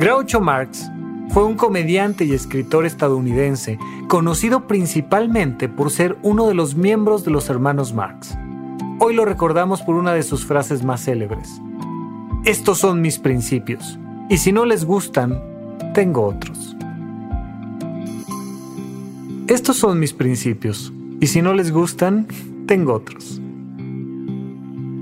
Groucho Marx fue un comediante y escritor estadounidense, conocido principalmente por ser uno de los miembros de los hermanos Marx. Hoy lo recordamos por una de sus frases más célebres. Estos son mis principios, y si no les gustan, tengo otros. Estos son mis principios, y si no les gustan, tengo otros.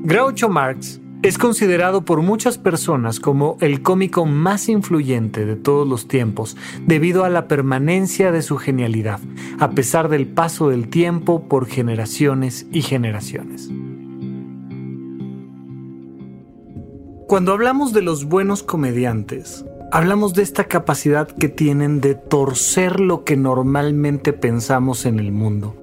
Groucho Marx es considerado por muchas personas como el cómico más influyente de todos los tiempos debido a la permanencia de su genialidad, a pesar del paso del tiempo por generaciones y generaciones. Cuando hablamos de los buenos comediantes, hablamos de esta capacidad que tienen de torcer lo que normalmente pensamos en el mundo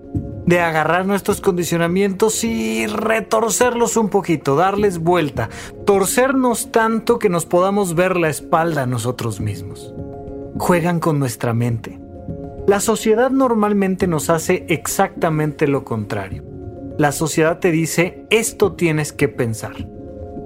de agarrar nuestros condicionamientos y retorcerlos un poquito, darles vuelta, torcernos tanto que nos podamos ver la espalda a nosotros mismos. Juegan con nuestra mente. La sociedad normalmente nos hace exactamente lo contrario. La sociedad te dice, esto tienes que pensar,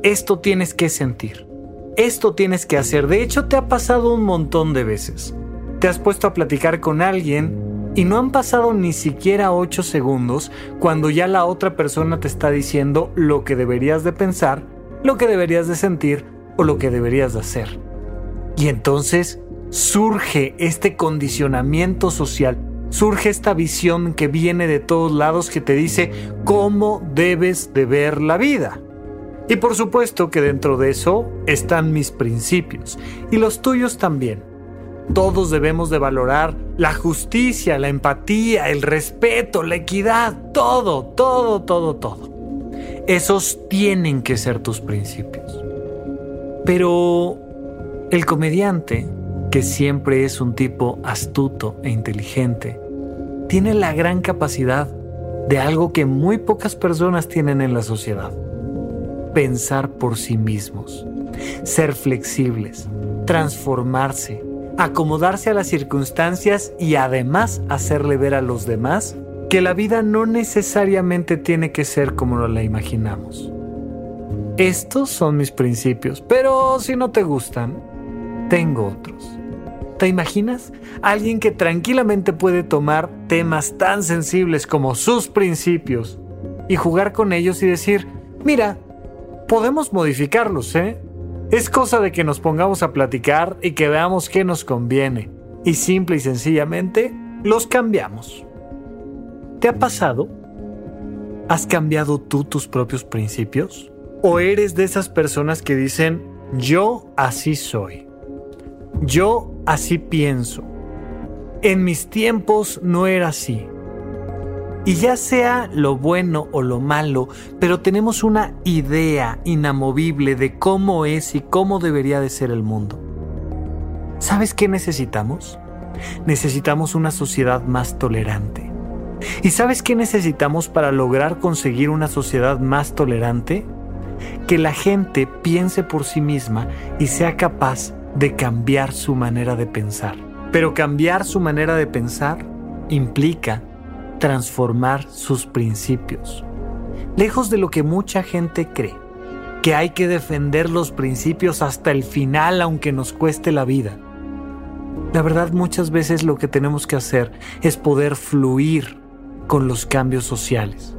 esto tienes que sentir, esto tienes que hacer. De hecho, te ha pasado un montón de veces. Te has puesto a platicar con alguien y no han pasado ni siquiera 8 segundos cuando ya la otra persona te está diciendo lo que deberías de pensar, lo que deberías de sentir o lo que deberías de hacer. Y entonces surge este condicionamiento social, surge esta visión que viene de todos lados que te dice cómo debes de ver la vida. Y por supuesto que dentro de eso están mis principios y los tuyos también. Todos debemos de valorar la justicia, la empatía, el respeto, la equidad, todo, todo, todo, todo. Esos tienen que ser tus principios. Pero el comediante, que siempre es un tipo astuto e inteligente, tiene la gran capacidad de algo que muy pocas personas tienen en la sociedad. Pensar por sí mismos, ser flexibles, transformarse, acomodarse a las circunstancias y además hacerle ver a los demás que la vida no necesariamente tiene que ser como la imaginamos. Estos son mis principios, pero si no te gustan, tengo otros. ¿Te imaginas? Alguien que tranquilamente puede tomar temas tan sensibles como sus principios y jugar con ellos y decir, mira, podemos modificarlos, ¿eh? Es cosa de que nos pongamos a platicar y que veamos qué nos conviene. Y simple y sencillamente los cambiamos. ¿Te ha pasado? ¿Has cambiado tú tus propios principios? ¿O eres de esas personas que dicen, yo así soy? Yo así pienso. En mis tiempos no era así. Y ya sea lo bueno o lo malo, pero tenemos una idea inamovible de cómo es y cómo debería de ser el mundo. ¿Sabes qué necesitamos? Necesitamos una sociedad más tolerante. ¿Y sabes qué necesitamos para lograr conseguir una sociedad más tolerante? Que la gente piense por sí misma y sea capaz de cambiar su manera de pensar. Pero cambiar su manera de pensar implica transformar sus principios. Lejos de lo que mucha gente cree, que hay que defender los principios hasta el final aunque nos cueste la vida. La verdad muchas veces lo que tenemos que hacer es poder fluir con los cambios sociales,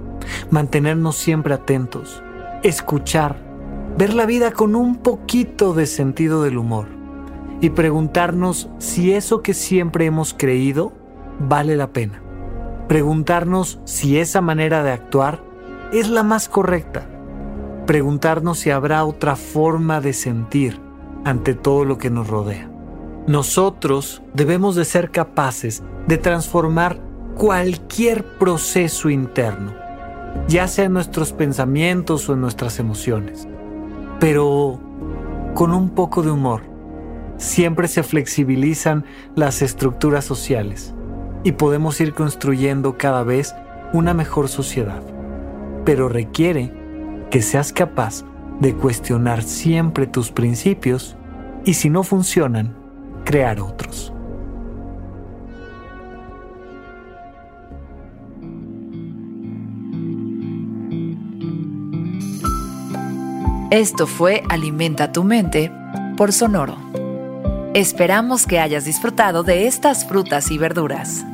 mantenernos siempre atentos, escuchar, ver la vida con un poquito de sentido del humor y preguntarnos si eso que siempre hemos creído vale la pena. Preguntarnos si esa manera de actuar es la más correcta. Preguntarnos si habrá otra forma de sentir ante todo lo que nos rodea. Nosotros debemos de ser capaces de transformar cualquier proceso interno, ya sea en nuestros pensamientos o en nuestras emociones, pero con un poco de humor. Siempre se flexibilizan las estructuras sociales y podemos ir construyendo cada vez una mejor sociedad, pero requiere que seas capaz de cuestionar siempre tus principios y si no funcionan, crear otros. Esto fue Alimenta tu mente por Sonoro. Esperamos que hayas disfrutado de estas frutas y verduras.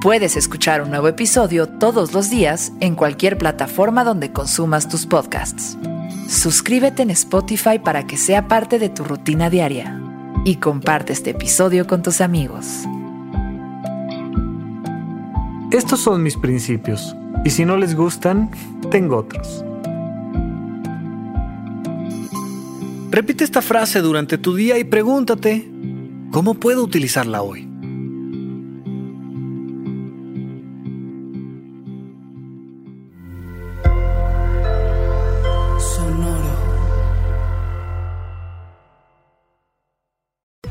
Puedes escuchar un nuevo episodio todos los días en cualquier plataforma donde consumas tus podcasts. Suscríbete en Spotify para que sea parte de tu rutina diaria y comparte este episodio con tus amigos. Estos son mis principios y si no les gustan, tengo otros. Repite esta frase durante tu día y pregúntate, ¿cómo puedo utilizarla hoy?